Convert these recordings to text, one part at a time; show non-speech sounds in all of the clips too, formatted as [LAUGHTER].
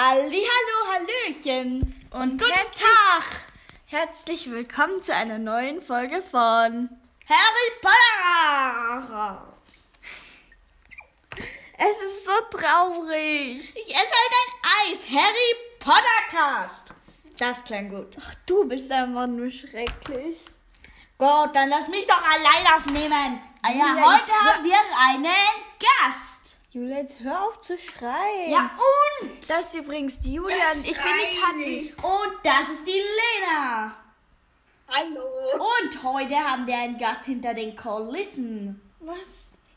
Halli, hallo, Hallöchen und guten Tag. Herzlich willkommen zu einer neuen Folge von Harry Potter. Es ist so traurig. Ich esse halt ein Eis. Harry Potter Cast. Das klang gut. Ach, du bist einfach nur schrecklich. Gut, dann lass mich doch allein aufnehmen. Ah ja, heute haben wir einen Gast. Julia, jetzt hör auf zu schreien. Ja, und? Das ist übrigens die Julia und ich bin die Kathi. Und das ist die Lena. Hallo. Und heute haben wir einen Gast hinter den Kulissen. Was?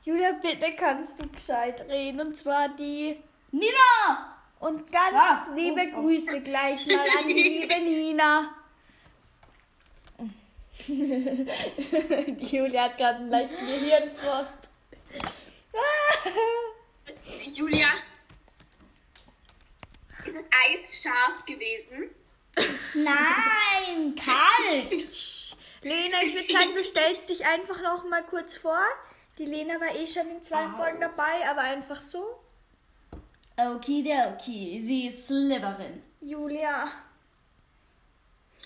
Julia, bitte kannst du gescheit reden. Und zwar die. Nina! Und ganz Ah, liebe oh, oh. Grüße gleich mal an die [LAUGHS] liebe Nina. [LAUGHS] die Julia hat gerade einen leichten Gehirnfrost. [LAUGHS] Julia. Ist das Eis scharf gewesen? Nein, kalt. Lena, ich würde sagen, du stellst dich einfach noch mal kurz vor. Die Lena war eh schon in zwei Au. Folgen dabei, aber einfach so. Okidoki, sie ist Slytherin. Julia.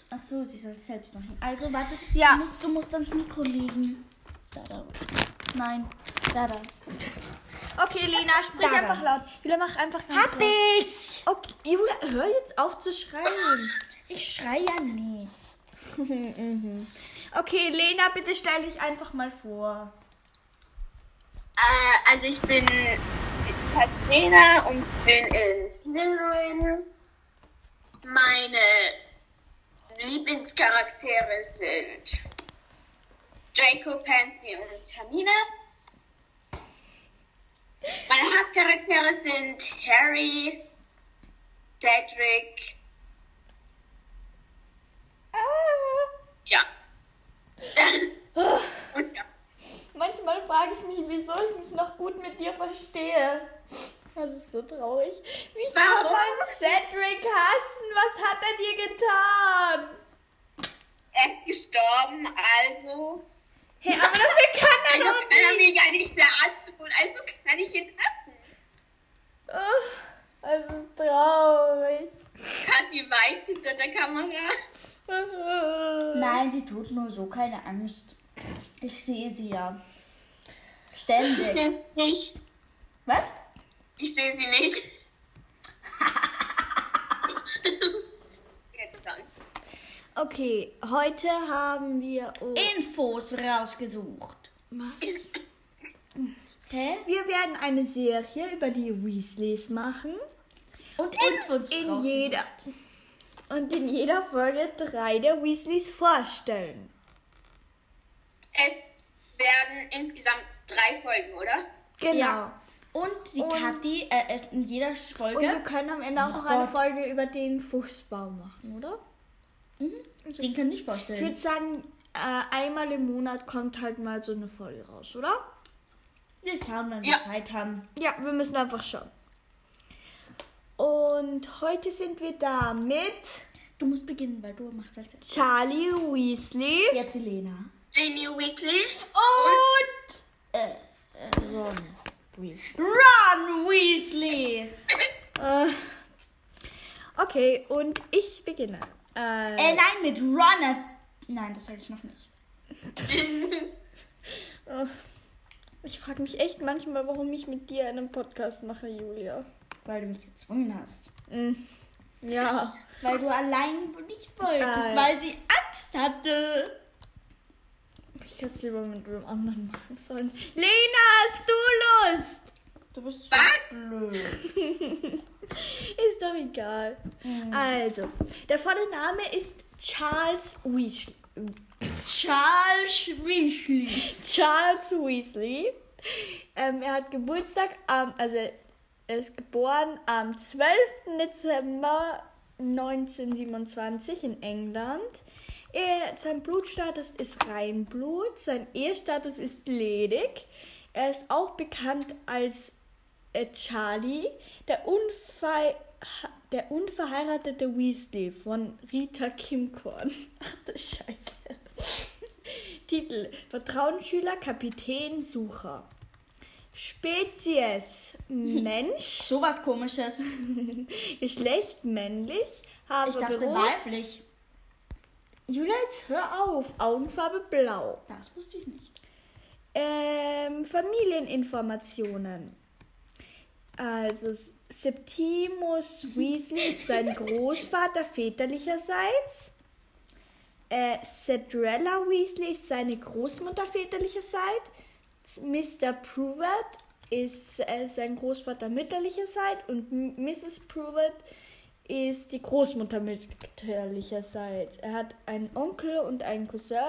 Ach so, sie soll es selbst machen. Also, warte. Ja. Du musst, du musst ans Mikro legen. Da, da. Nein, da, da. Okay, Lena, sprich Da, da. einfach laut. Julia, mach einfach ganz Hab laut. ich! Okay, Julia, hör jetzt auf zu schreien. Ich schrei ja nicht. [LAUGHS] okay, Lena, bitte stell dich einfach mal vor. Äh, also ich bin Lena und bin in Slytherin. Meine Lieblingscharaktere sind Draco, Pansy und Hermine. Meine Hasscharaktere sind Harry, Cedric, ja. und ja. Manchmal frage ich mich, wieso ich mich noch gut mit dir verstehe. Das ist so traurig. Kann Warum? man Cedric hassen? Was hat er dir getan? Er ist gestorben, also. Hey, aber dafür kann [LAUGHS] er Also doch kann er nicht. mir ja nicht sehr antun, also kann ich ihn hassen. Oh, das ist traurig. Kathi weint hinter der Kamera. [LAUGHS] Nein, sie tut nur so keine Angst. Ich sehe sie ja. Ich Ständig. sehe sie nicht. Was? Ich sehe sie nicht. Jetzt dann. Okay, heute haben wir. Oh, Infos rausgesucht. was? Hä? Wir werden eine Serie über die Weasleys machen. Und Infos In rausgesucht. jeder. Und in jeder Folge drei der Weasleys vorstellen. Es werden insgesamt drei Folgen, oder? Genau. Ja. Und die Und- Kathi äh, ist in jeder Und Folge. wir können am Ende auch Oh eine. Folge über den Fuchsbaum machen, oder? Den kann ich Ich vorstellen. würde sagen, äh, einmal im Monat kommt halt mal so eine Folge raus, oder? Wir schauen, wenn wir Ja. Zeit haben. Ja, wir müssen einfach schauen. Und heute sind wir da mit Du musst beginnen, weil du machst als erstes. Charlie Weasley Jetzt Elena. Ginny Weasley. Und äh, Ron Weasley. Ron Weasley. [LAUGHS] Äh, okay, und ich beginne. Äh, Äh, nein, mit Ron. äh, Nein, das sage ich noch nicht. [LAUGHS] ich frage mich echt manchmal, warum ich mit dir einen Podcast mache, Julia. Weil du mich gezwungen hast. Mm, Ja. Weil du allein nicht wolltest, Nein. weil sie Angst hatte. Ich hätte es lieber mit wem anderen machen sollen. Lena, hast du Lust? Du bist so Was? blöd. [LAUGHS] Ist doch egal. Also, der volle Name ist Charles Weasley. Charles Weasley. Charles Weasley. Ähm, er hat Geburtstag am, also er ist geboren am 12. Dezember 1927 in England. Er, sein Blutstatus ist Reinblut, sein Ehestatus ist ledig. Er ist auch bekannt als äh, Charlie, der, unver der unverheiratete Weasley von Rita Kimcorn. [LAUGHS] Ach du Scheiße. [LAUGHS] Titel: Vertrauensschüler, Kapitän, Sucher. Spezies Mensch, [LAUGHS] Sowas komisches. Geschlecht männlich, Haare Ich dachte rot. weiblich. Julia, jetzt hör auf. Augenfarbe blau. Das wusste ich nicht. Ähm, Familieninformationen. Also Septimus Weasley ist sein [LAUGHS] Großvater väterlicherseits. Äh, Cedrella Weasley ist seine Großmutter väterlicherseits. Mr. Pruitt ist äh, sein Großvater mütterlicherseits und Mrs. Pruitt ist die Großmutter mütterlicherseits. Er hat einen Onkel und einen Cousin.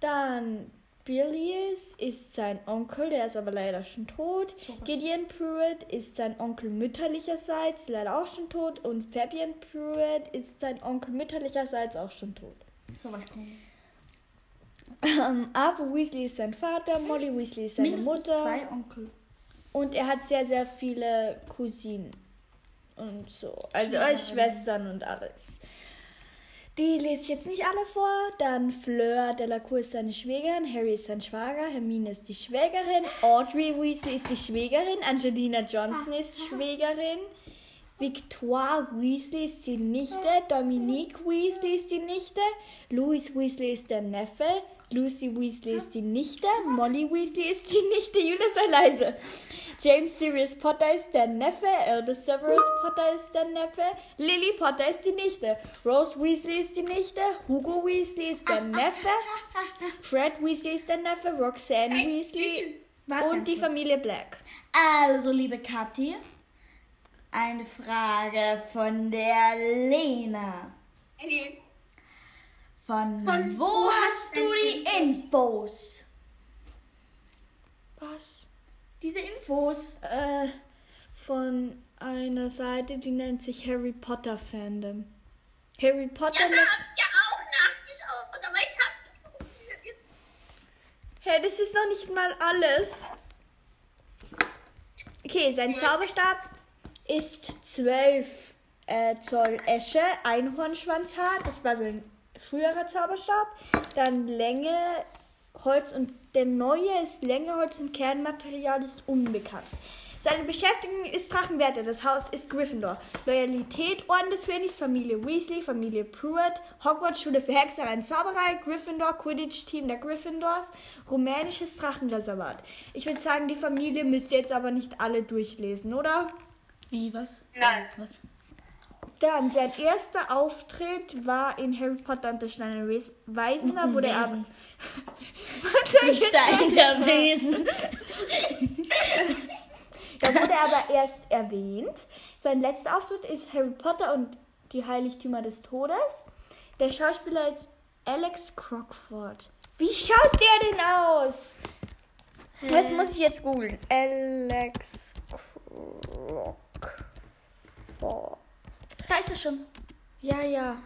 Dann Bilius ist sein Onkel, der ist aber leider schon tot. Gideon Pruitt ist sein Onkel mütterlicherseits, leider auch schon tot. Und Fabian Pruitt ist sein Onkel mütterlicherseits auch schon tot. Sowas komisches. Ähm, Arthur Weasley ist sein Vater, Molly Weasley ist seine Mindestens Mutter. zwei Onkel. Und er hat sehr, sehr viele Cousinen. Und so. Also äh, Schwestern und alles. Die lese ich jetzt nicht alle vor. Dann Fleur Delacour ist seine Schwägerin, Harry ist sein Schwager, Hermine ist die Schwägerin, Audrey Weasley ist die Schwägerin, Angelina Johnson ist Schwägerin, Victoire Weasley ist die Nichte, Dominique Weasley ist die Nichte, Louis Weasley ist der Neffe, Lucy Weasley ist die Nichte, Molly Weasley ist die Nichte, Julia sei leise. James Sirius Potter ist der Neffe, Albus Severus Potter ist der Neffe, Lily Potter ist die Nichte, Rose Weasley ist die Nichte, Hugo Weasley ist der Neffe, Fred Weasley ist der Neffe, Roxanne Weasley und die. Familie Black. Also, liebe Kathi, eine Frage von der Lena. Ellie, Von, Von wo hast du die Infos? Was? Diese Infos. Äh, von einer Seite, die nennt sich Harry Potter Fandom. Harry Potter. Ja, da hab ich ja auch nachgeschaut, aber ich hab nicht so viel. Hey, das ist noch nicht mal alles. Okay, sein Zauberstab ist 12 äh, Zoll Esche, Einhornschwanzhaar. Das war sein früherer Zauberstab. Dann Länge, Holz und der neue ist Länge, Holz und Kernmaterial ist unbekannt. Seine Beschäftigung ist Drachenwärter. Das Haus ist Gryffindor. Loyalität, Orden des Königs, Familie Weasley, Familie Pruitt, Hogwarts, Schule für Hexerei und Zauberei, Gryffindor, Quidditch-Team der Gryffindors, rumänisches Drachenreservat. Ich würde sagen, die Familie müsst ihr jetzt aber nicht alle durchlesen, oder? Wie, was? Nein. Was? Dann, sein erster Auftritt war in Harry Potter und der Stein der Weisen. Da wurde er... [LAUGHS] Was soll ich Stein der Wesen. [LAUGHS] Da wurde er aber erst erwähnt. Sein letzter Auftritt ist Harry Potter und die Heiligtümer des Todes. Der Schauspieler ist Alex Crockford. Wie schaut der denn aus? Das muss ich jetzt googeln. Alex Crockford. Da ist er schon. Ja, ja.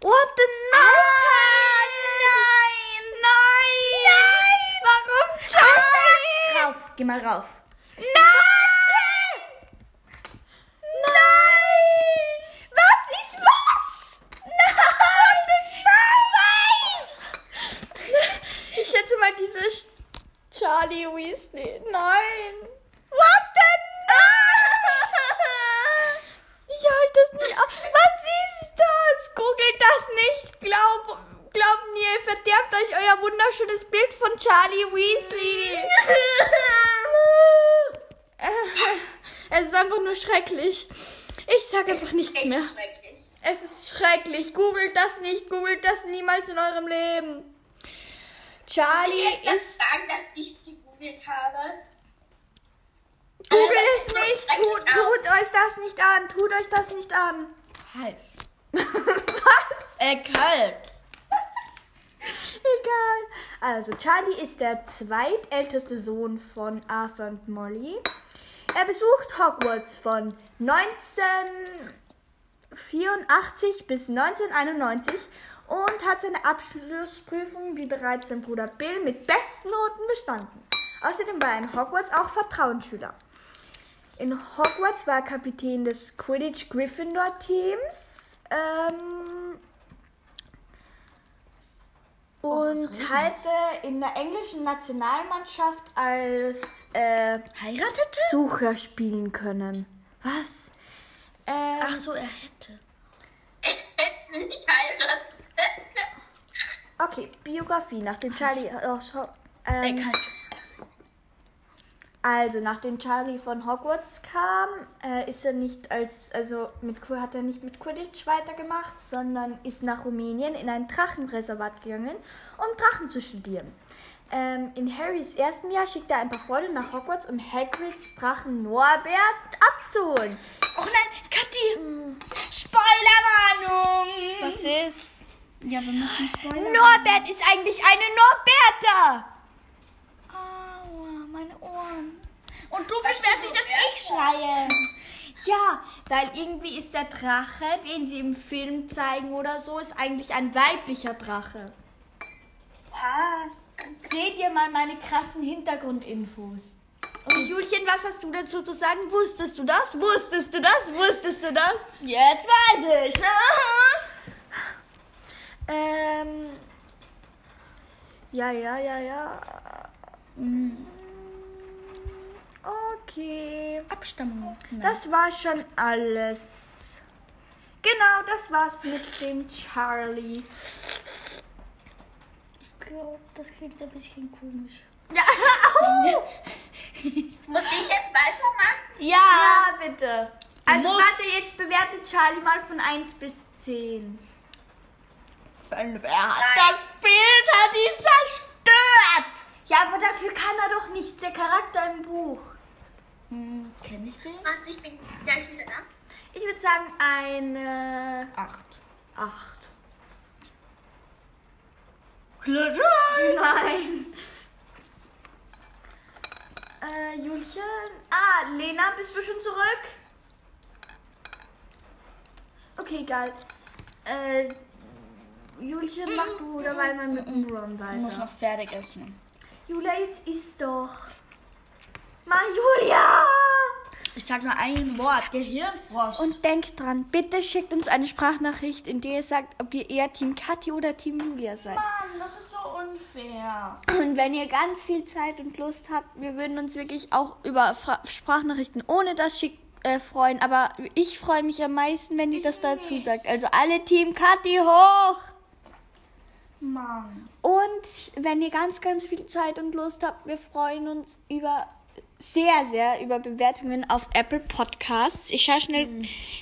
What the Nein! Nein! Nein! Warum Charlie? Rauf, geh mal rauf. Nein! Nein! Was ist was? Nein! Nein! Ich schätze mal diese Sch- Charlie Weasley. Nein! What the Ich halte das nicht aus. Was ist das? Googelt das nicht. Glaub, glaubt mir, ihr verderbt euch euer wunderschönes Bild von Charlie Weasley. es ist einfach nur schrecklich. Ich sag einfach nichts mehr. Schrecklich. Es ist schrecklich. Googelt das nicht. Googelt das niemals in eurem Leben. Charlie Ich kann ist. sagen, dass ich es gegoogelt habe. Google das es nicht. Tut, tut euch das nicht an. Tut euch das nicht an. Heiß. [LAUGHS] Was? Äh, kalt. [LAUGHS] Egal. Also, Charlie ist der zweitälteste Sohn von Arthur und Molly. Er besucht Hogwarts von 1984 bis 1991 und hat seine Abschlussprüfung, wie bereits sein Bruder Bill, mit besten Noten bestanden. Außerdem war er in Hogwarts auch Vertrauensschüler. In Hogwarts war er Kapitän des Quidditch Gryffindor Teams. Ähm, und heute in der englischen Nationalmannschaft als äh, Heiratete? Sucher spielen können. Was? Ähm, Ach so, er hätte. Hätte nicht heiratet. Okay, Biografie. Nachdem Charlie. Oh, Er ähm, kann. also, nachdem Charlie von Hogwarts kam, äh, ist er nicht als. Also, mit, hat er nicht mit Quidditch weitergemacht, sondern ist nach Rumänien in ein Drachenreservat gegangen, um Drachen zu studieren. Ähm, in Harrys ersten Jahr schickt er ein paar Freunde nach Hogwarts, um Hagrids Drachen Norbert abzuholen. Oh nein, Kathi! Spoilerwarnung! Was ist? Ja, wir müssen spoilern. Norbert ist eigentlich eine Norberta! Aua, meine Ohren. Und du beschwerst dich, dass ich schreie. Ja, weil irgendwie ist der Drache, den sie im Film zeigen oder so, ist eigentlich ein weiblicher Drache. Ah, Seht mal meine krassen Hintergrundinfos. Und Julchen, was hast du dazu zu sagen? Wusstest du das? Wusstest du das? Wusstest du das? Jetzt weiß ich. [LAUGHS] Ähm. Ja, ja, ja, ja. Okay. Abstammung. Das war schon alles. Genau, das war's mit dem Charlie. Glaube, das klingt ein bisschen komisch. [LAUGHS] muss ich jetzt weitermachen? Ja, bitte. Also musst- warte, jetzt bewertet Charlie mal von 1 bis 10. Fünf. Er hat das Bild, hat ihn zerstört. Ja, aber dafür kann er doch nichts, der Charakter im Buch. Hm, kenn ich den? Warte, ich bin gleich wieder da. Ich würde sagen eine Acht. 8. Klettern. Nein. Äh, Julchen. Ah, Lena, bist du schon zurück? Okay, egal. Äh, Julchen, mach du dabei mal mit dem Ron Ich muss weiter. noch fertig essen. Julia, jetzt isst doch. Mal Julia! Ich sag nur ein Wort. Gehirnfrost. Und denkt dran, bitte schickt uns eine Sprachnachricht, in der ihr sagt, ob ihr eher Team Kathi oder Team Julia seid. Mann, das ist so unfair. Und wenn ihr ganz viel Zeit und Lust habt, wir würden uns wirklich auch über Fra Sprachnachrichten ohne das Schick äh, freuen. Aber ich freue mich am meisten, wenn ihr das dazu sagt. Also alle Team Kathi hoch! Mann. Und wenn ihr ganz, ganz viel Zeit und Lust habt, wir freuen uns über sehr, sehr über Bewertungen auf Apple Podcasts. Ich schaue schnell,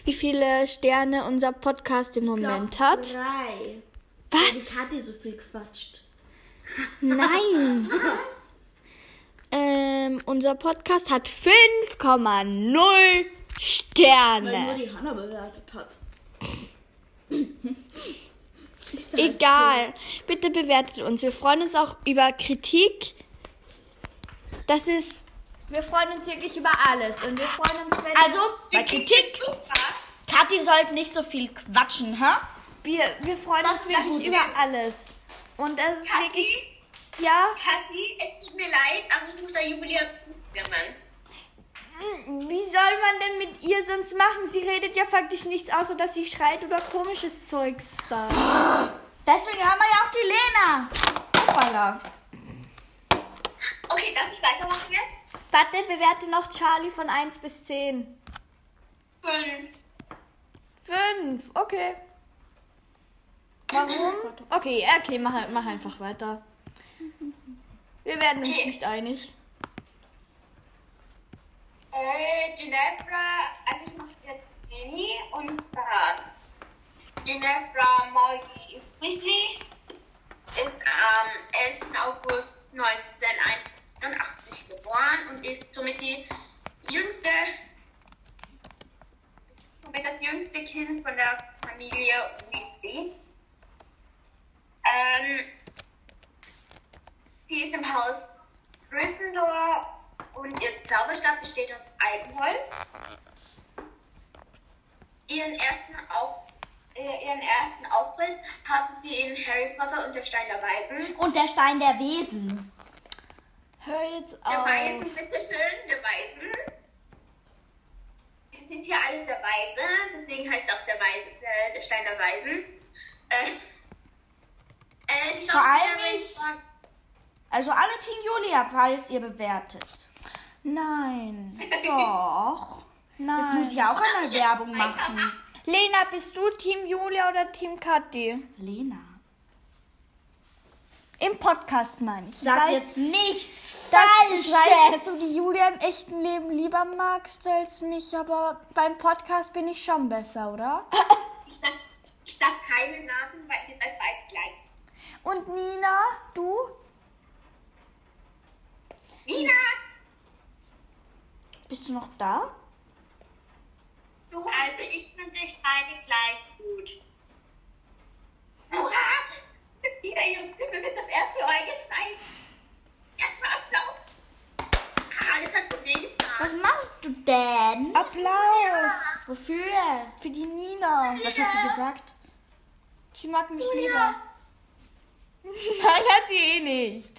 wie viele Sterne unser Podcast im Moment hat. Drei. Was? Kathi so viel quatscht. Nein. [LAUGHS] ähm, unser Podcast hat 5,0 Sterne. die Hanna bewertet hat. [LAUGHS] Egal. Bitte bewertet uns. Wir freuen uns auch über Kritik. Das ist. Wir freuen uns wirklich über alles. Und wir freuen uns, wenn. Also, bei Kritik. Kathi sollte nicht so viel quatschen, hä? wir, wir freuen Das uns wirklich gut. über alles. Und das ist wirklich. Kathi, Ja? Kathi, es tut mir leid, aber ich muss da Julia zustimmen. Wie soll man denn mit ihr sonst machen? Sie redet ja faktisch nichts außer, dass sie schreit oder komisches Zeugs sagt. [GASPS] Deswegen haben wir ja auch die Lena. Hoppala. Okay, darf ich weitermachen jetzt? Warte, bewerte noch Charlie von 1 bis 10. Fünf. 5, okay. Warum? Okay, okay, mach, mach einfach weiter. Wir werden uns nicht einig. Äh, Ginevra, also ich mache jetzt Jenny und zwar Ginevra Molly Weasley ist am 11. August 1981 geboren und ist somit die jüngste, somit das jüngste Kind von der Familie Weasley. Ähm, sie ist im Haus Gryffindor und ihr Zauberstab besteht aus Eibenholz. Ihren ersten, Auf, äh, ihren ersten Auftritt hatte sie in Harry Potter und der Stein der Weisen. Und der Stein der Wesen. Hör jetzt Der auf. Weisen, bitteschön, der Weisen. Wir sind hier alle der Weise, deswegen heißt auch der Weise, äh, der Stein der Weisen. Äh, Äh, die Vor allem ich. war- Also alle Team Julia, falls ihr bewertet. Nein. [LAUGHS] Doch. Nein. Jetzt muss ich ja auch einmal Werbung machen. Lena, bist du Team Julia oder Team Kathi? Lena. Im Podcast meine ich. Sag weiß, jetzt nichts dass, ich weiß, dass du Falsches. die Julia im echten Leben lieber magst als mich, aber beim Podcast bin ich schon besser, oder? Ich [LAUGHS] sag, ich sag keine Namen, weil ihr seid beide gleich. Und Nina, du? Nina, Bist du noch da? du also ich finde dich beide gleich gut. Hurra! Wieder ihre Stimme wird das erste Mal gezeigt. Erstmal Applaus. Ah, das hat Problem getan. Was machst du denn? Applaus Wofür? für die Nina. Was hat sie gesagt? Sie mag mich lieber. [LAUGHS] Nein, hat sie eh nicht.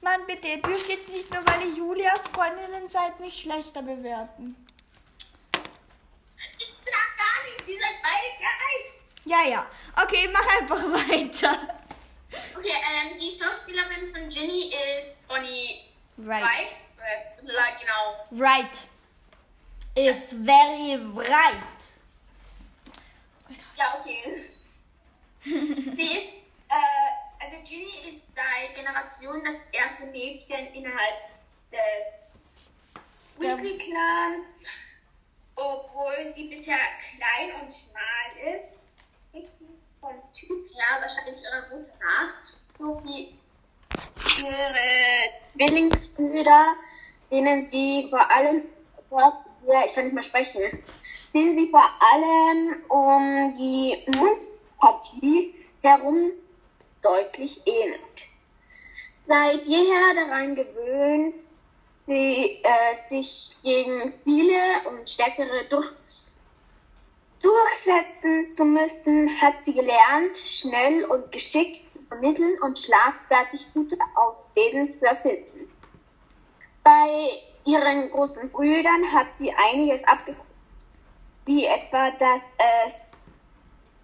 Mann, bitte, ihr dürft jetzt nicht nur, weil ihr Julias Freundinnen seid, mich schlechter bewerten. Ich sag gar nichts, die seid beide gleich. Ja, ja. Okay, mach einfach [LAUGHS] weiter. Okay, ähm, die Schauspielerin von Ginny ist Bonnie Right. Wright. Äh, like, genau. Right. It's very bright. Ja, okay. Sie ist, äh, also Ginny ist seit Generationen das erste Mädchen innerhalb des Weasley-Clans. Obwohl sie bisher klein und schmal ist, Typ her wahrscheinlich ihrer Mutter nach, so wie ihre Zwillingsbrüder, denen sie vor allem, vor, ja, ich kann nicht mehr sprechen, denen sie vor allem um die Mundpartie herum deutlich ähnelt. Seit jeher daran gewöhnt, sie, äh, sich gegen viele und stärkere durch durchsetzen zu müssen, hat sie gelernt, schnell und geschickt zu vermitteln und schlagfertig gute Ausreden zu erfinden. Bei ihren großen Brüdern hat sie einiges abgeguckt, wie etwa, dass es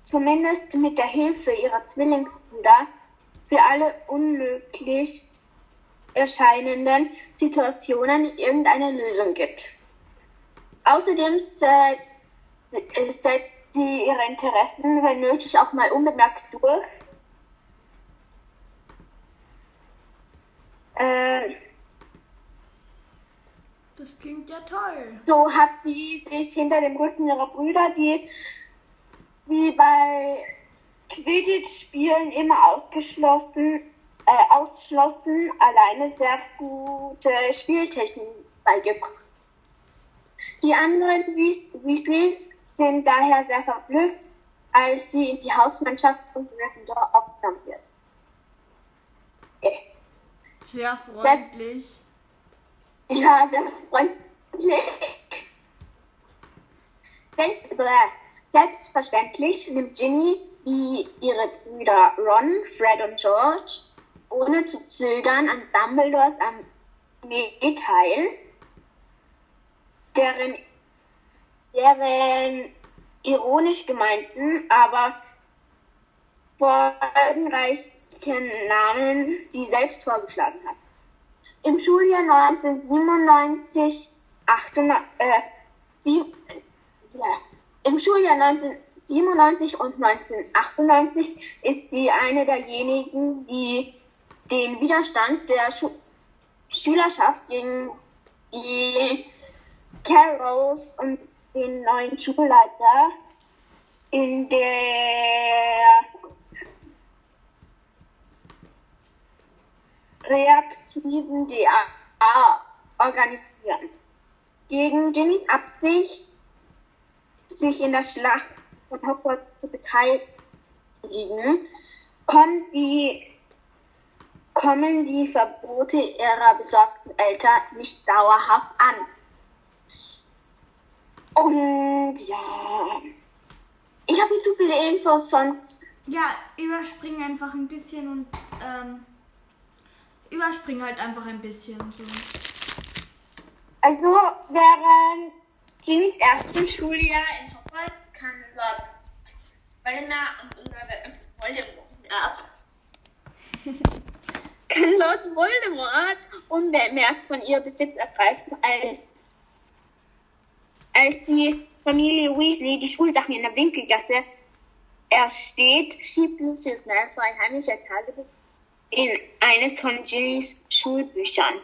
zumindest mit der Hilfe ihrer Zwillingsbrüder für alle unmöglich erscheinenden Situationen irgendeine Lösung gibt. Außerdem setzt, setzt sie ihre Interessen, wenn nötig, auch mal unbemerkt durch. Äh, Das klingt ja toll. so hat sie sich hinter dem Rücken ihrer Brüder, die sie bei Quidditch-Spielen immer ausgeschlossen, äh, ausschlossen, alleine sehr gute Spieltechnik beigebracht. Die anderen Weas Weasleys sind daher sehr verblüfft, als sie in die Hausmannschaft von Gryffindor aufgenommen wird. Äh, Sehr freundlich. Ja, sehr freundlich. Selbst, bäh. Selbstverständlich nimmt Ginny wie ihre Brüder Ron, Fred und George ohne zu zögern an Dumbledores Armee teil, deren, deren ironisch gemeinten, aber folgenreichen Namen sie selbst vorgeschlagen hat. Im Schuljahr 1997, 98, äh, sie, ja, im Schuljahr 1997 und 1998 ist sie eine derjenigen, die den Widerstand der Schu Schülerschaft gegen die Carols und den neuen Schulleiter in der reaktiven DA organisieren. Gegen Jimmys Absicht, sich in der Schlacht von Hogwarts zu beteiligen, kommen die, kommen die Verbote ihrer besorgten Eltern nicht dauerhaft an. Und ja, ich habe nicht zu viele Infos, sonst Ja, überspring einfach ein bisschen und ähm, überspring halt einfach ein bisschen. So. Also während Jimmys ersten Schuljahr in Hogwarts kann [LAUGHS] Lord Voldemort und Lord Voldemort kann Lord Voldemort unbemerkt von ihr Besitz ergreifen, als, als die Familie Weasley die Schulsachen in der Winkelgasse ersteht, schiebt Lucius Malfoy heimlich ein Tagebuch in eines von Ginnys Schulbüchern.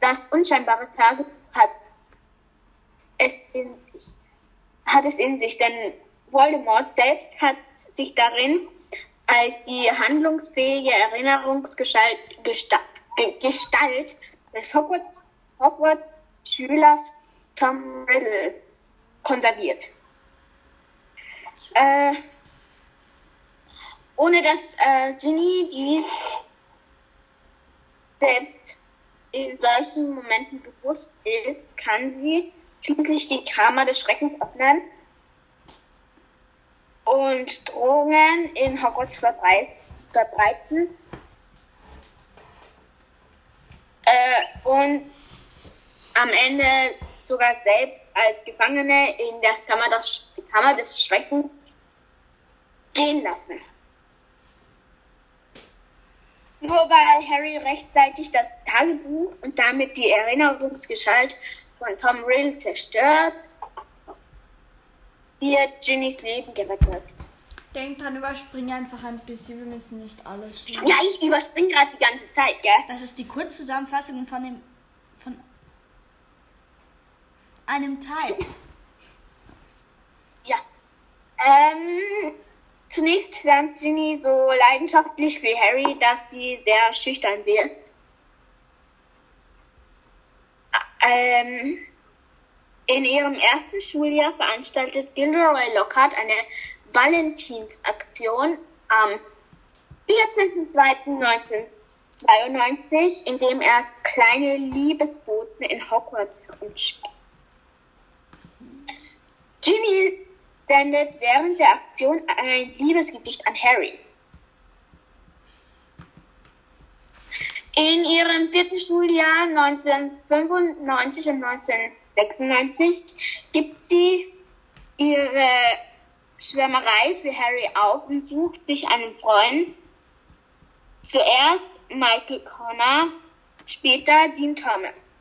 Das unscheinbare Tagebuch hat es in sich, hat es in sich, denn Voldemort selbst hat sich darin als die handlungsfähige Erinnerungsgestalt Gestalt, des Hogwarts, Hogwarts Schülers Tom Riddle konserviert. Äh, ohne dass äh, Ginny dies selbst in solchen Momenten bewusst ist, kann sie schließlich die Kammer des Schreckens öffnen und Drohungen in Hogwarts verbreiten. Äh, und am Ende sogar selbst als Gefangene in der Kammer des, Kammer des Schreckens gehen lassen. Nur weil Harry rechtzeitig das Tagebuch und damit die Erinnerungsgestalt von Tom Riddle zerstört, wird Ginnys Leben gerettet. Denk dran, überspring einfach ein bisschen, wir müssen nicht alles sehen. Ja, ich überspringe gerade die ganze Zeit, gell? Das ist die Kurzzusammenfassung von dem von einem Teil. Ja. Ähm, zunächst schwärmt Ginny so leidenschaftlich für Harry, dass sie sehr schüchtern wird. Ähm, in ihrem ersten Schuljahr veranstaltet Gilderoy Lockhart eine Valentinsaktion am 14.02.1992, indem er kleine Liebesboten in Hogwarts herumschickt. Ginny sendet während der Aktion ein Liebesgedicht an Harry. In ihrem vierten Schuljahr 1995 und 1996 96 gibt sie ihre Schwärmerei für Harry auf und sucht sich einen Freund. Zuerst Michael Connor, später Dean Thomas.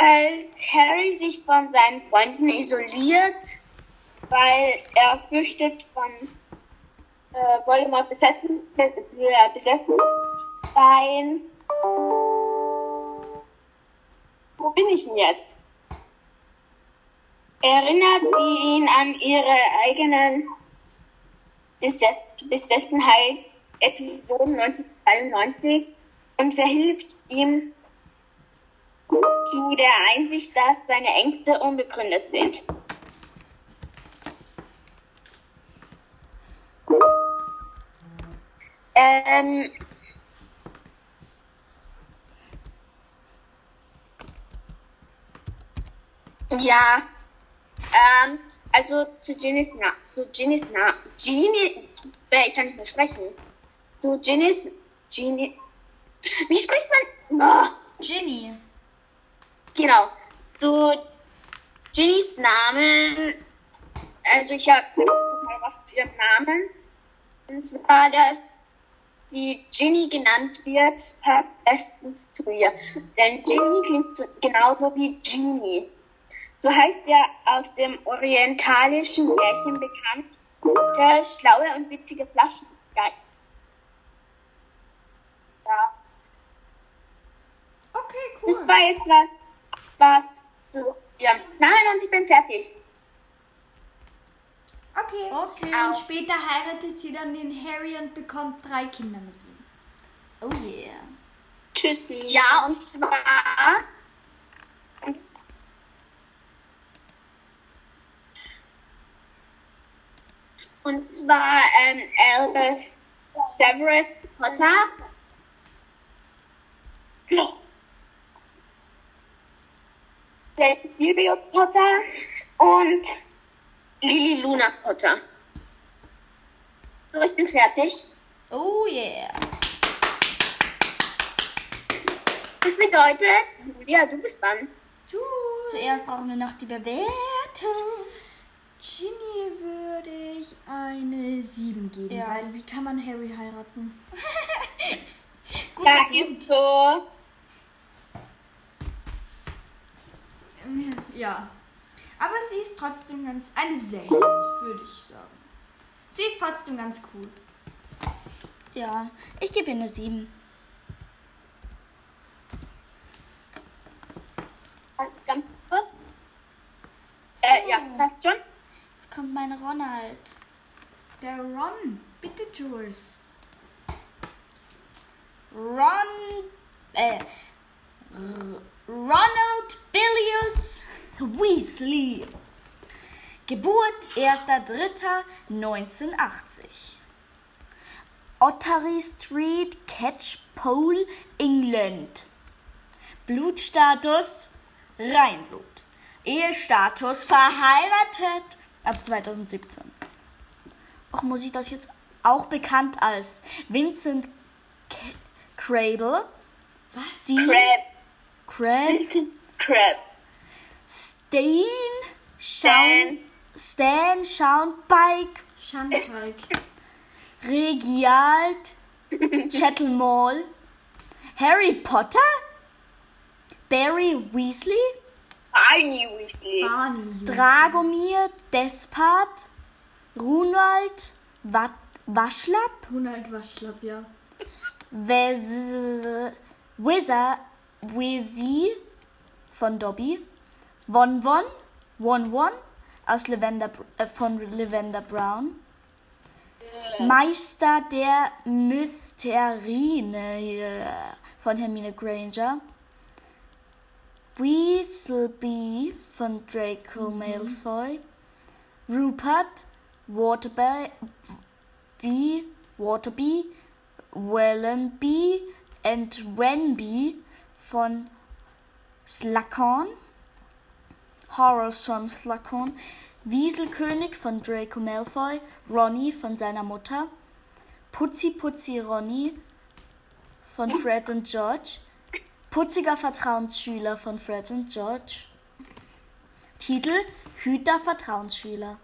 Als Harry sich von seinen Freunden isoliert, weil er fürchtet von äh, Voldemort besessen, besessen sein, wo bin ich denn jetzt? Erinnert sie ihn an ihre eigenen Besessenheitsepisoden 1992 und verhilft ihm zu der Einsicht, dass seine Ängste unbegründet sind. Ähm, Ja, ähm, also zu Ginnys Na, zu Ginnys Na, Ginny, ich kann nicht mehr sprechen. Zu Ginnys, Ginny, wie spricht man? Oh. Ginny. Genau. Zu Ginnys Namen, also ich habe mal was zu ihrem Namen. Und zwar, dass die Ginny genannt wird, passt bestens zu ihr. Denn Ginny klingt so, genauso wie Genie. So heißt der aus dem orientalischen Märchen bekannt, der schlaue und witzige Flaschengeist. Ja. Okay, cool. Das war jetzt was, was zu ja. Nein, und ich bin fertig. Okay. Okay. Und später heiratet sie dann den Harry und bekommt drei Kinder mit ihm. Oh yeah. Tschüssi. Ja, und zwar. Und Und zwar ähm, Albus Severus Potter. Sirius Potter und Lily Luna Potter. So, ich bin fertig. Oh yeah. Das bedeutet, Julia, du bist dran. Zuerst brauchen wir noch die Bewertung. Ginny würde ich eine 7 geben, Ja. weil wie kann man Harry heiraten? [LAUGHS] Ja, ist so. [LAUGHS] Ja. Aber sie ist trotzdem ganz. Eine 6, würde ich sagen. Sie ist trotzdem ganz cool. Ja, ich gebe ihr eine 7. Also ganz kurz. Äh, ja, passt schon. Jetzt kommt meine Ronald. Der Ron. Bitte, Jules. Ron. Äh. R- Ronald Billius Weasley. Geburt 1.3.1980. Ottery Street, Catchpole, England. Blutstatus Reinblut. Ehestatus verheiratet ab 2017. Auch muss ich das jetzt auch bekannt als Vincent Crable, Steve Crab. Crab, Crab. Stan Schaun, Stan Schaunbike, Schandteig. [LAUGHS] Regialt [LAUGHS] Chattelmall, Harry Potter, Barry Weasley, Barney Weasley. Barney. Dragomir Despard, Runald Wa Waschlapp, Ronald Waschlapp, ja. Wes Wizard Wizzy von Dobby, Won Won, Won Won aus Lavender, äh, von Lavender Brown, Meister der Mysterine äh, von Hermine Granger, Weaselby von Draco Malfoy, Rupert Waterby, Waterby, Wellenby and Wenby von Slughorn, Horrorson Slughorn, Wieselkönig von Draco Malfoy, Ronny von seiner Mutter, Putzi Putzi Ronny von Fred und George, Putziger Vertrauensschüler von Fred und George, Titel Hüter Vertrauensschüler.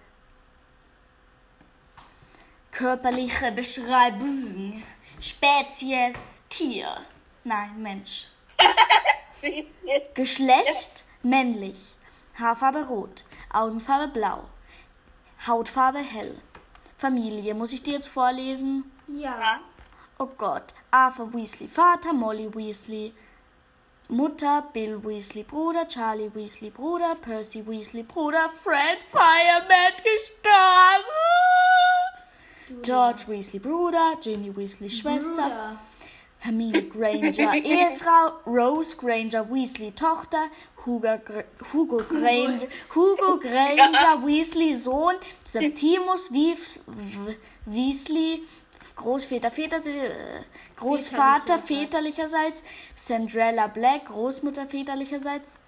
Körperliche Beschreibung. Spezies Tier. Nein, Mensch. [LAUGHS] Geschlecht männlich. Haarfarbe rot. Augenfarbe blau. Hautfarbe hell. Familie, muss ich dir jetzt vorlesen? Ja. Oh Gott. Arthur Weasley, Vater, Molly Weasley. Mutter, Bill Weasley, Bruder, Charlie Weasley, Bruder, Percy Weasley, Bruder, Fred Fireman gestorben. George Weasley, Bruder, Ginny Weasley, Schwester, Bruder. Hermine Granger, [LAUGHS] Ehefrau, Rose Granger, Weasley, Tochter, Hugo, Gr Hugo, Granger, Hugo [LAUGHS] Granger, Weasley, Sohn, Septimus Weaves- Weasley, Großväter, Väter, äh, Großvater väterlicherseits, Cinderella Black, Großmutter väterlicherseits,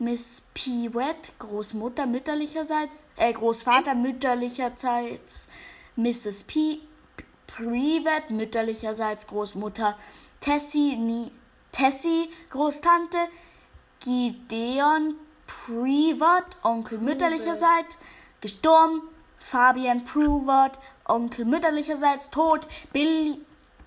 Miss Pewet, Großmutter mütterlicherseits, äh, Großvater mütterlicherseits, Mrs. P. Privet mütterlicherseits, Großmutter, Tessie, Nie, Tessie, Großtante, Gideon Privat, Onkel mütterlicherseits, gestorben, Fabian Privat, Onkel mütterlicherseits, tot, Bill,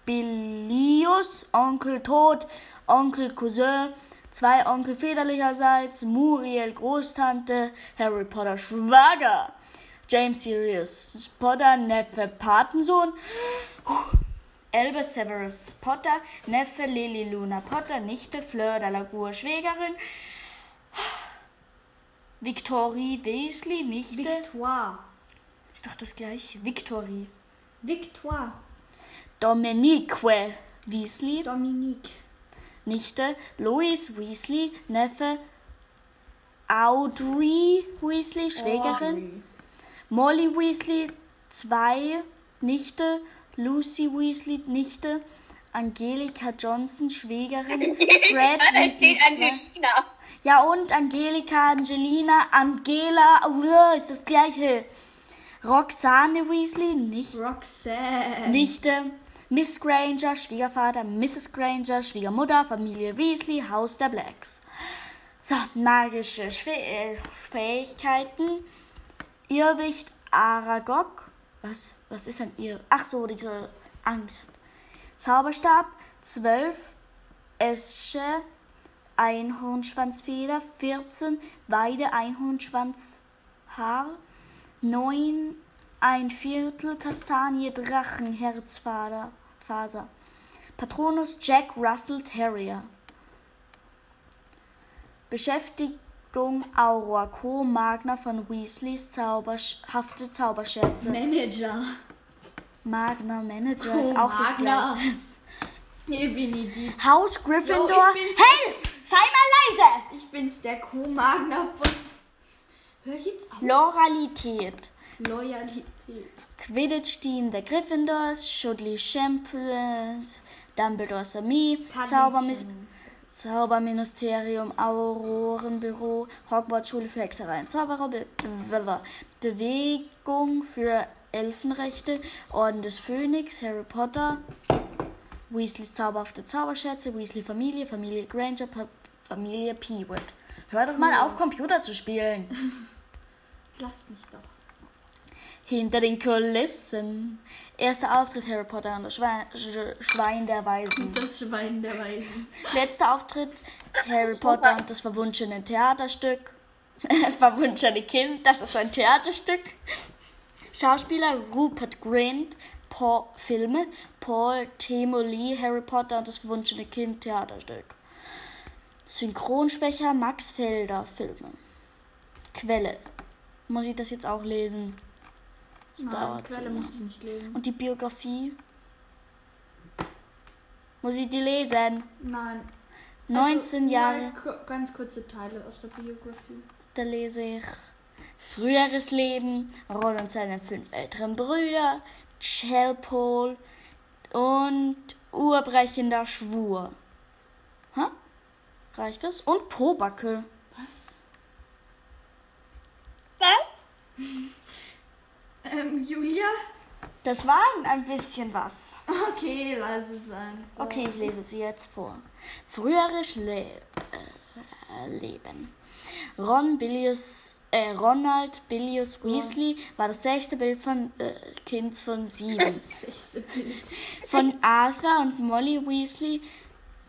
Bilius, Onkel tot, Onkel Cousin, zwei Onkel väterlicherseits, Muriel Großtante, Harry Potter Schwager, James Sirius Potter, Neffe Patensohn, Albus Severus Potter, Neffe Lily Luna Potter, Nichte Fleur Delacour Schwägerin, Victorie Weasley, Nichte, Victoire. ist doch das gleiche, Victorie, Victoire. Dominique Weasley, Dominique. Nichte, Louis Weasley, Neffe, Audrey Weasley, Schwägerin, Molly Weasley, zwei Nichte, Lucy Weasley, Nichte, Angelika Johnson, Schwägerin, [LAUGHS] Fred Weasley, Angelina. ja und Angelika, Angelina, Angela, uh, ist das gleiche. Roxane Weasley, nicht, Roxanne. Nichte, Miss Granger, Schwiegervater, Mrs. Granger, Schwiegermutter, Familie Weasley, Haus der Blacks. So, magische Schwä äh, Fähigkeiten. Irrwicht Aragog. Was, was ist ein Irr? Ach so, diese Angst. Zauberstab 12 Esche Einhornschwanzfeder 14 Weide Einhornschwanzhaar 9 ein Viertel Kastanie Drachenherzfaser Faser. Patronus Jack Russell Terrier Beschäftigung Aurora Co. Magna von Weasleys zauberhafte Zauberscherze. Manager. Magna Manager ist Oh, auch das Magna. gleiche. Hier bin ich die. Haus Gryffindor. Bin's. hey, sei mal leise! Ich bin's, der Co-Magner von... Hör jetzt auf. Loralität. Loyalität. Quidditch-Team der Gryffindors, Chudley Champions, Dumbledores Armee, Zaubermis Zauberministerium, Aurorenbüro, Hogwarts-Schule für Hexerei und Zauberer, Be Be Bewegung für Elfenrechte, Orden des Phönix, Harry Potter, Weasleys zauberhafte Zauberschätze, Weasley-Familie, Familie Granger, pa Familie Peewood. Hör doch mal auf, Computer zu spielen. [LAUGHS] Lass mich doch. Hinter den Kulissen. Erster Auftritt Harry Potter und das Schwein, Sch Schwein der Weisen. Das Schwein der Weisen. Letzter Auftritt Harry Potter und das verwunschene Theaterstück. [LAUGHS] verwunschene Kind, das ist ein Theaterstück. Schauspieler Rupert Grint, Paul, Filme, Paul Temoli, Harry Potter und das verwunschene Kind, Theaterstück. Synchronsprecher Max Felder, Filme. Quelle. Muss ich das jetzt auch lesen? Das Nein, dauert Quelle nicht lesen. Und die Biografie? Muss ich die lesen? Nein. 19 Also, Jahre. ganz kurze Teile aus der Biografie. Da lese ich früheres Leben, Ron und seine fünf älteren Brüder, Chelpol und urbrechender Schwur. Hä? Reicht das? Und Pobacke. Was? Was? [LAUGHS] Ähm, Julia? Das war ein bisschen was. Okay, lass es sein. Okay, ich lese sie jetzt vor. Früheres Le äh, Leben. Ron Bilius, äh, Ronald Bilius Weasley war das sechste Bild von äh, Kind von sieben. [LAUGHS] Sechste Bild. Von Arthur und Molly Weasley,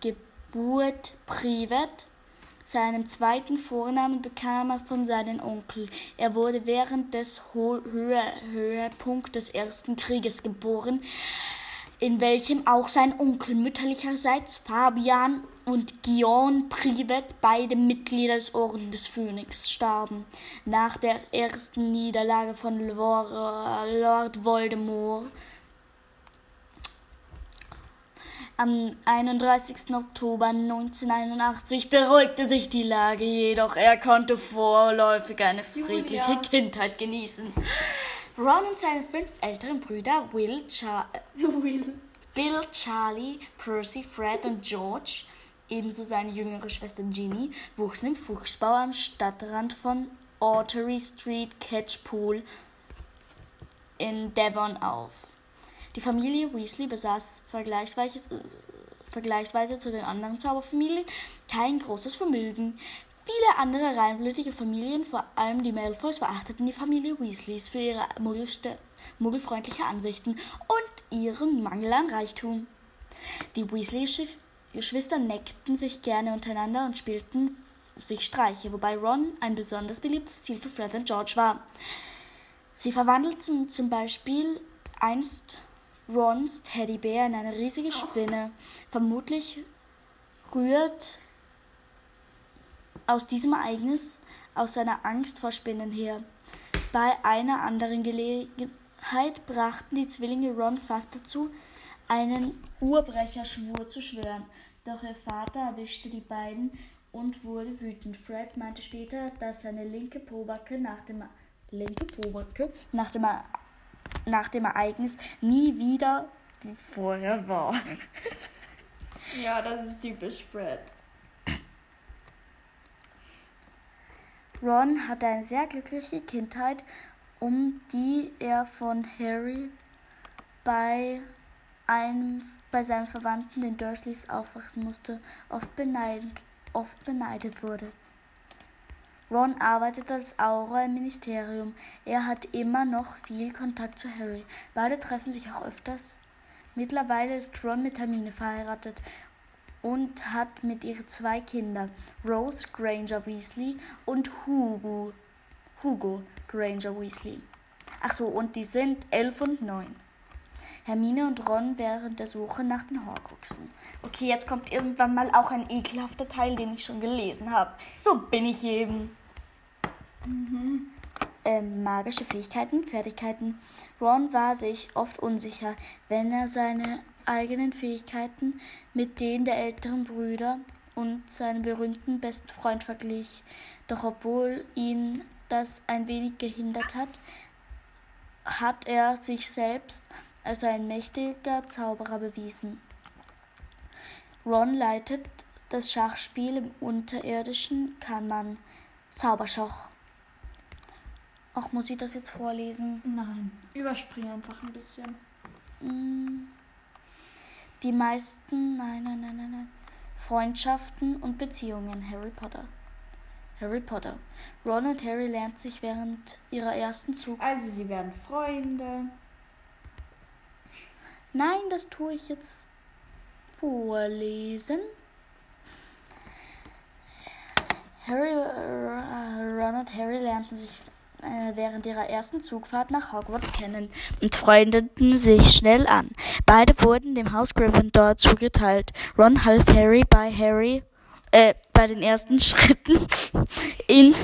Geburt Privet. Seinen zweiten Vornamen bekam er von seinem Onkel. Er wurde während des Ho Höhe Höhepunkt des Ersten Krieges geboren, in welchem auch sein Onkel mütterlicherseits Fabian und Guillaume Privet, beide Mitglieder des Orden des Phönix, starben. Nach der ersten Niederlage von Lor Lord Voldemort am 31. Oktober 1981 beruhigte sich die Lage, jedoch er konnte vorläufig eine friedliche Julia. Kindheit genießen. Ron und seine fünf älteren Brüder Will, Char Will. Bill, Charlie, Percy, Fred und George, ebenso seine jüngere Schwester Ginny, wuchsen im Fuchsbau am Stadtrand von Ottery Street, Catchpool in Devon auf. Die Familie Weasley besaß vergleichsweise, äh, vergleichsweise zu den anderen Zauberfamilien kein großes Vermögen. Viele andere reinblütige Familien, vor allem die Malfoys, verachteten die Familie Weasleys für ihre muggelfreundliche Ansichten und ihren Mangel an Reichtum. Die Weasley-Geschwister neckten sich gerne untereinander und spielten sich Streiche, wobei Ron ein besonders beliebtes Ziel für Fred und George war. Sie verwandelten zum Beispiel einst Rons Teddybär in eine riesige Spinne. Vermutlich rührt aus diesem Ereignis aus seiner Angst vor Spinnen her. Bei einer anderen Gelegenheit brachten die Zwillinge Ron fast dazu, einen Urbrecherschwur zu schwören. Doch ihr Vater erwischte die beiden und wurde wütend. Fred meinte später, dass seine linke Pobacke nach dem linke Pobacke nach dem nach dem Ereignis nie wieder wie vorher war. Ja, das ist typisch Fred. Ron hatte eine sehr glückliche Kindheit, um die er von Harry bei einem bei seinen Verwandten, den Dursleys, aufwachsen musste, oft beneidet, oft beneidet wurde. Ron arbeitet als Aura im Ministerium. Er hat immer noch viel Kontakt zu Harry. Beide treffen sich auch öfters. Mittlerweile ist Ron mit Hermine verheiratet und hat mit ihr zwei Kinder, Rose Granger Weasley und Hugo, Hugo Granger Weasley. Ach so, und die sind elf und neun. Hermine und Ron während der Suche nach den Horcruxen. Okay, jetzt kommt irgendwann mal auch ein ekelhafter Teil, den ich schon gelesen habe. So bin ich eben. Mhm. Ähm, magische Fähigkeiten, Fertigkeiten. Ron war sich oft unsicher, wenn er seine eigenen Fähigkeiten mit denen der älteren Brüder und seinem berühmten besten Freund verglich. Doch obwohl ihn das ein wenig gehindert hat, hat er sich selbst als ein mächtiger Zauberer bewiesen. Ron leitet das Schachspiel im unterirdischen Kammern Zauberschach. Ach, muss ich das jetzt vorlesen? Nein, überspring einfach ein bisschen. Mm. Die meisten, nein, nein, nein, nein, nein. Freundschaften und Beziehungen Harry Potter. Harry Potter. Ron und Harry lernt sich während ihrer ersten Zug. Also sie werden Freunde. Nein, das tue ich jetzt vorlesen. Harry, äh, Ron und Harry lernten sich äh, während ihrer ersten Zugfahrt nach Hogwarts kennen und freundeten sich schnell an. Beide wurden dem Haus Gryffindor zugeteilt. Ron half Harry bei Harry äh, bei den ersten [LAUGHS] Schritten in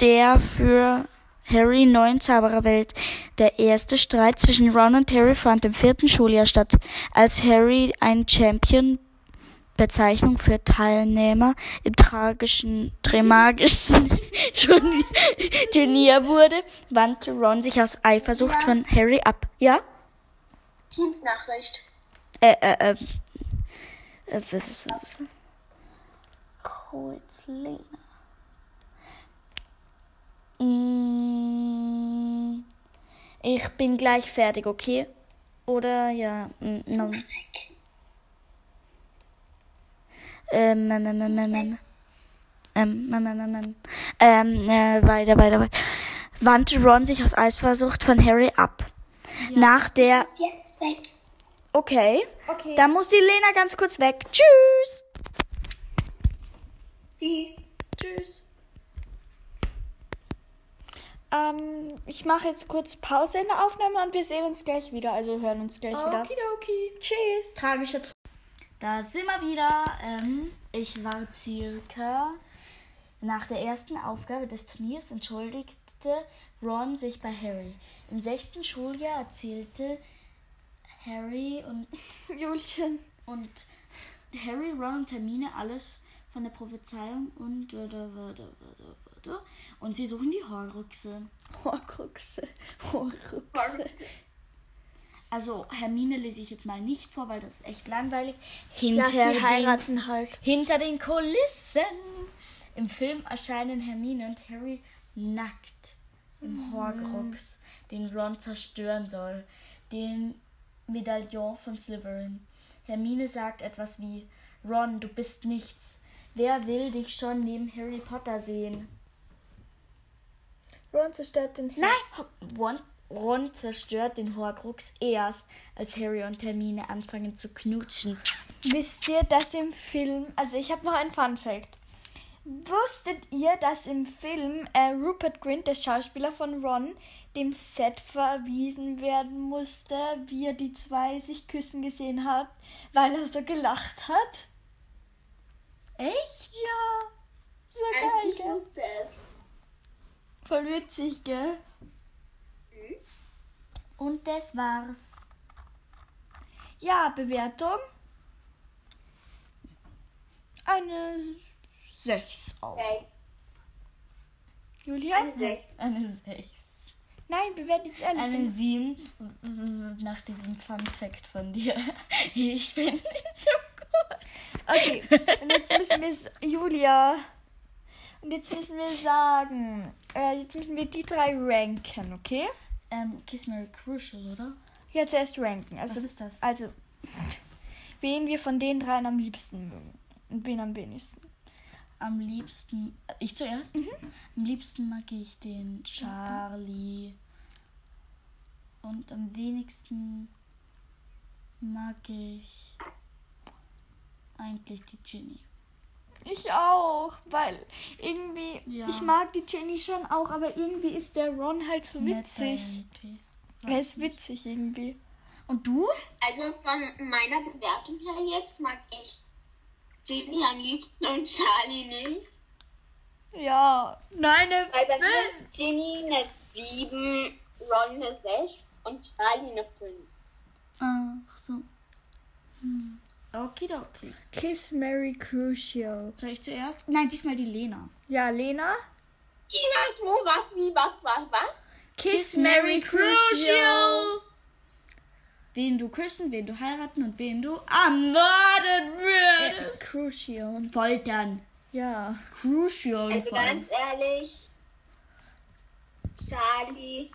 der für Harry neuen Zaubererwelt. Der erste Streit zwischen Ron und Harry fand im vierten Schuljahr statt, als Harry ein Champion Bezeichnung für Teilnehmer im tragischen, tremagischen [LAUGHS] Turnier wurde, wandte Ron sich aus Eifersucht ja. von Harry ab. Ja? Teamsnachricht. Äh, äh, äh. äh was ist das? Kreuzlena. Mm, ich bin gleich fertig, okay? Oder ja, mm, no. Ähm, ähm, ähm, ähm, ähm, ähm, ähm, ähm, ähm, ähm äh, weiter, weiter, weiter. Wandte Ron sich aus Eisversucht von Harry ab. Ja. Nach der. Ist jetzt weg. Okay. Okay. Dann muss die Lena ganz kurz weg. Tschüss. Tschüss. Tschüss. Ähm, ich mache jetzt kurz Pause in der Aufnahme und wir sehen uns gleich wieder. Also hören uns gleich wieder. Okidoki. Tschüss. Tragische da sind wir wieder. Ähm, ich war circa nach der ersten Aufgabe des Turniers entschuldigte Ron sich bei Harry. Im sechsten Schuljahr erzählte Harry und [LAUGHS] Julchen und Harry, Ron und Hermine alles von der Prophezeiung und und sie suchen die Horcruxe. Horcruxe. Horcruxe. Also Hermine lese ich jetzt mal nicht vor, weil das ist echt langweilig. Hinter, ja, heiraten den, halt. hinter den Kulissen. Im Film erscheinen Hermine und Harry nackt im mhm. Horcrux, den Ron zerstören soll. Den Medaillon von Slytherin. Hermine sagt etwas wie: Ron, du bist nichts. Wer will dich schon neben Harry Potter sehen? Ron zerstört den Harry. Nein! Ron Ron zerstört den Horcrux erst, als Harry und Hermine anfangen zu knutschen. Wisst ihr, dass im Film, also ich habe noch ein Fun Fact. Wusstet ihr, dass im Film äh, Rupert Grint, der Schauspieler von Ron, dem Set verwiesen werden musste, wie er die zwei sich küssen gesehen hat, weil er so gelacht hat? Echt? Ja. So geil. Ich wusste es. Voll witzig, gell? Und das war's. Ja, Bewertung. Eine 6 auch. Okay. Julia? Eine 6. Eine 6. Nein, bewerte jetzt ehrlich. Eine 7 nach diesem Fun Fact von dir. [LAUGHS] Ich bin nicht [LAUGHS] so gut. Okay, und jetzt müssen wir Julia. Und jetzt müssen wir sagen, äh, jetzt müssen wir die drei ranken, okay? Ähm, Kiss Mary Crucial, oder? Ja, zuerst ranken. Also, Was ist das? Also, [LAUGHS] wen wir von den dreien am liebsten mögen. Und wen am wenigsten. am liebsten. äh, Ich zuerst? Am liebsten mag ich den Charlie. Und am wenigsten mag ich eigentlich die Ginny. Ich auch, weil irgendwie, Ja. ich mag die Jenny schon auch, aber irgendwie ist der Ron halt so witzig. Er ist witzig irgendwie. Und du? Also von meiner Bewertung her jetzt mag ich Ginny am liebsten und Charlie nicht. Ja, nein, eine Weil bei mir ist Ginny eine 7, Ron eine 6 und Charlie eine 5. Ach so. Hm. Okidoki. Kiss Mary Crucial. Soll ich zuerst? Nein, diesmal die Lena. Ja, Lena? Jeweils wo, was, wie, was, was, was? Kiss, Wen du küssen, wen du heiraten und wen du ermorden Äh, würdest. Crucial. Foltern. Ja. Crucial. Also ganz ehrlich, Charlie.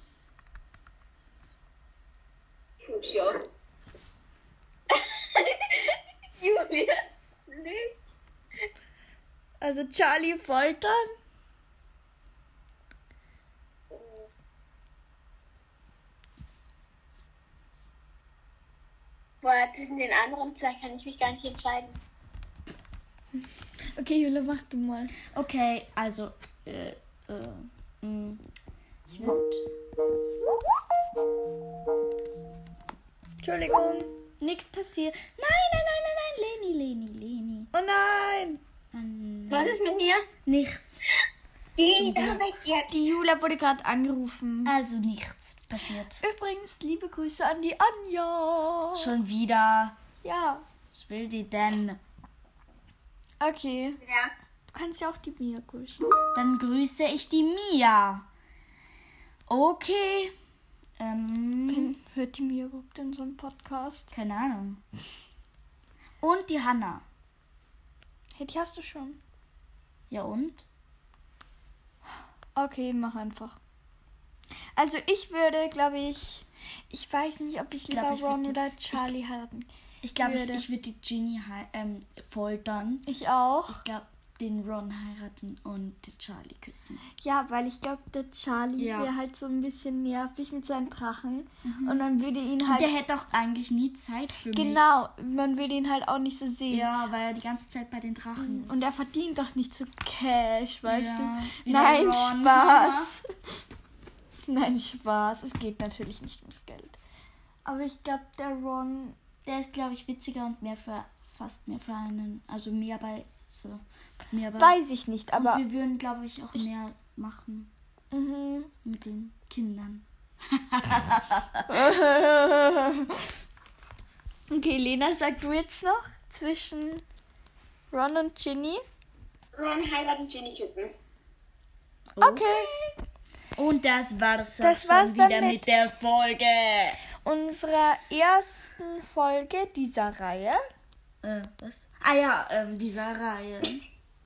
Crucial. Julius Blick. Also Charlie foltern? Boah, zwischen den anderen zwei kann ich mich gar nicht entscheiden. Okay, Jule, mach du mal. Okay, also, äh, äh, mh, ich würde Entschuldigung. nichts passieren. Nein. Oh nein. Ähm, Was ist mit mir? nichts. Jetzt. Die Jula wurde gerade angerufen. Also nichts passiert. Übrigens, liebe Grüße an die Anja. Schon wieder. Ja. Was will die denn? Okay. Ja. Du kannst ja auch die Mia grüßen. Dann grüße ich die Mia. Okay. Ähm, Hört die Mia überhaupt in so einem Podcast? keine Ahnung. Und die Hanna. Hey, die hast du schon. Ja und? Okay, mach einfach. Also ich würde, glaube ich, ich weiß nicht, ob ich, Ich glaub, lieber ich Ron oder Charlie heiraten. Ich glaube, ich, Würde. ich würde die Ginny ähm, foltern. Ich auch. Ich glaube, den Ron heiraten und den Charlie küssen. Ja, weil ich glaube, der Charlie Ja. Mhm. wäre halt so ein bisschen nervig mit seinen Drachen. Und man würde ihn halt. Der hätte auch eigentlich nie Zeit für mich. genau, man würde ihn halt auch nicht so sehen. Ja, weil er die ganze Zeit bei den Drachen ist. Und er verdient doch nicht so Cash, weißt Ja, du? Nein, Ron. Spaß. [LAUGHS] Nein, Spaß. Es geht natürlich nicht ums Geld. Aber ich glaube, der Ron. der ist, glaube ich, witziger und mehr für fast mehr für einen. Also mehr bei so. Mehr bei. Weiß ich nicht, und aber. wir würden, glaube ich, auch mehr machen Mhm. mit den Kindern. [LAUGHS] Okay, Lena, sag du jetzt noch zwischen Ron und Ginny? Ron heiraten, Ginny küssen. Okay. Und das war's, Das war's schon wieder mit der Folge. Unserer ersten Folge dieser Reihe. Äh, was? Ah ja, ähm, dieser Reihe.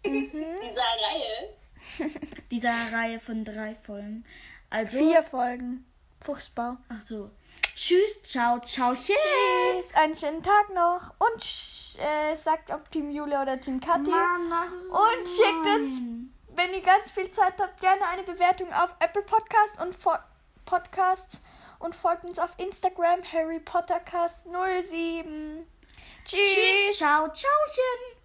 Dieser Reihe. [LAUGHS] Dieser Reihe von drei Folgen. Also. Vier Folgen. Fuchsbau. Ach so. Tschüss, ciao, ciao. Tschüss, einen schönen Tag noch. Und äh, sagt, ob Team Julia oder Team Kathi. Mann, was ist Und schickt uns, wenn ihr ganz viel Zeit habt, gerne eine Bewertung auf Apple Podcast und Fo Podcasts und folgt uns auf Instagram Harry Pottercast 07. Tschüss. Tschüss, ciao, ciao.